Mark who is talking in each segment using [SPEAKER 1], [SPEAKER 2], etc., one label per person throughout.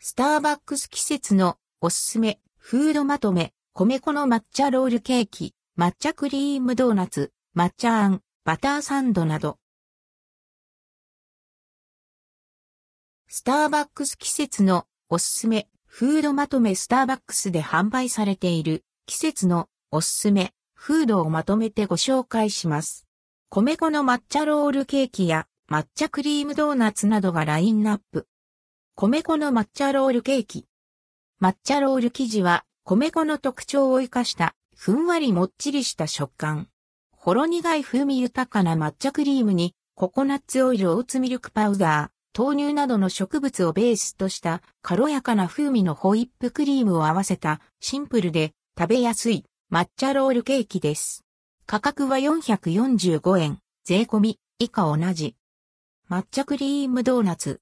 [SPEAKER 1] スターバックス季節のおすすめ、フードまとめ、米粉の抹茶ロールケーキ、抹茶クリームドーナツ、抹茶あん、バターサンドなど。スターバックス季節のおすすめ、フードまとめスターバックスで販売されている季節のおすすめ、フードをまとめてご紹介します。米粉の抹茶ロールケーキや抹茶クリームドーナツなどがラインナップ。米粉の抹茶ロールケーキ。抹茶ロール生地は米粉の特徴を生かしたふんわりもっちりした食感。ほろ苦い風味豊かな抹茶クリームにココナッツオイルオーツミルクパウダー、豆乳などの植物をベースとした軽やかな風味のホイップクリームを合わせたシンプルで食べやすい抹茶ロールケーキです。価格は445円、税込み以下同じ。抹茶クリームドーナツ。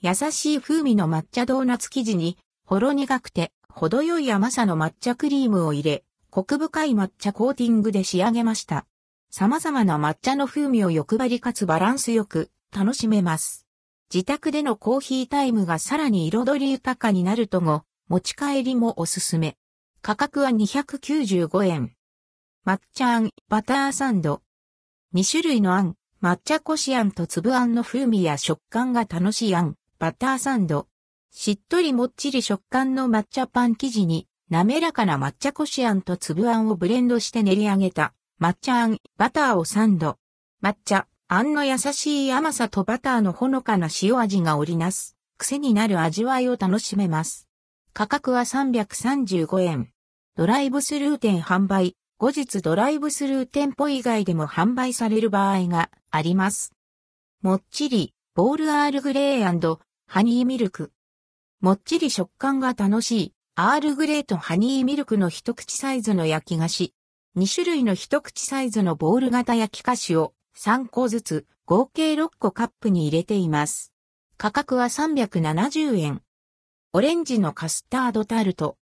[SPEAKER 1] 優しい風味の抹茶ドーナツ生地に、ほろ苦くて、程よい甘さの抹茶クリームを入れ、コク深い抹茶コーティングで仕上げました。様々な抹茶の風味を欲張りかつバランスよく楽しめます。自宅でのコーヒータイムがさらに彩り豊かになるとも、持ち帰りもおすすめ。価格は295円。抹茶あん、バターサンド。2種類のあん、抹茶こしあんと粒あんの風味や食感が楽しいあん、バターサンド。しっとりもっちり食感の抹茶パン生地に、滑らかな抹茶こしあんと粒あんをブレンドして練り上げた、抹茶あん、バターをサンド。抹茶、あんの優しい甘さとバターのほのかな塩味が織りなす、癖になる味わいを楽しめます。価格は335円。ドライブスルー店販売、後日ドライブスルー店舗以外でも販売される場合があります。もっちり、ボールアールグレーハニーミルク。もっちり食感が楽しい、アールグレーとハニーミルクの一口サイズの焼き菓子。2種類の一口サイズのボール型焼き菓子を3個ずつ合計6個カップに入れています。価格は370円。オレンジのカスタードタルト。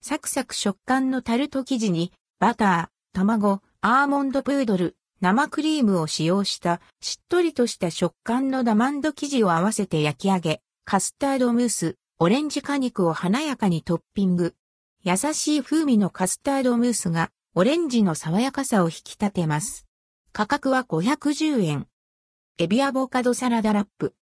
[SPEAKER 1] サクサク食感のタルト生地にバター、卵、アーモンドプードル、生クリームを使用したしっとりとした食感のダマンド生地を合わせて焼き上げ、カスタードムース、オレンジ果肉を華やかにトッピング。優しい風味のカスタードムースがオレンジの爽やかさを引き立てます。価格は510円。エビアボカドサラダラップ。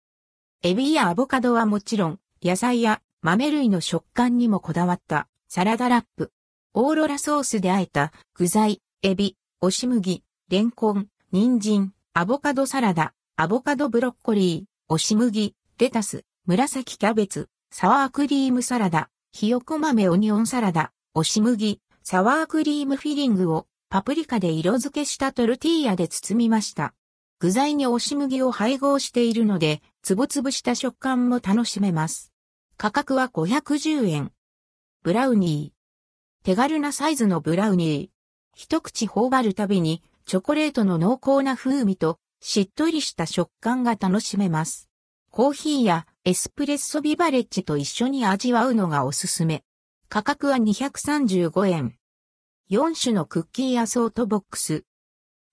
[SPEAKER 1] エビやアボカドはもちろん、野菜や豆類の食感にもこだわったサラダラップ。オーロラソースで和えた具材、エビ、押し麦、レンコン、人参、アボカドサラダ、アボカドブロッコリー、押し麦、レタス、紫キャベツ、サワークリームサラダ、ひよこ豆オニオンサラダ、押し麦、サワークリームフィリングをパプリカで色付けしたトルティーヤで包みました。具材に押し麦を配合しているので、つぶつぶした食感も楽しめます。価格は510円。ブラウニー。手軽なサイズのブラウニー。一口頬張るたびにチョコレートの濃厚な風味としっとりした食感が楽しめます。コーヒーやエスプレッソビバレッジと一緒に味わうのがおすすめ。価格は235円。4種のクッキーアソートボックス。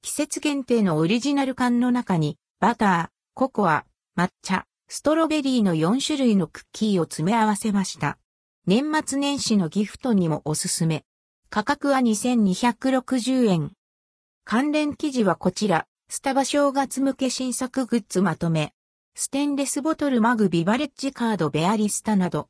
[SPEAKER 1] 季節限定のオリジナル缶の中にバター、ココア、抹茶、ストロベリーの4種類のクッキーを詰め合わせました。年末年始のギフトにもおすすめ。価格は2260円。関連記事はこちら、スタバ正月向け新作グッズまとめ。ステンレスボトルマグビバレッジカードベアリスタなど。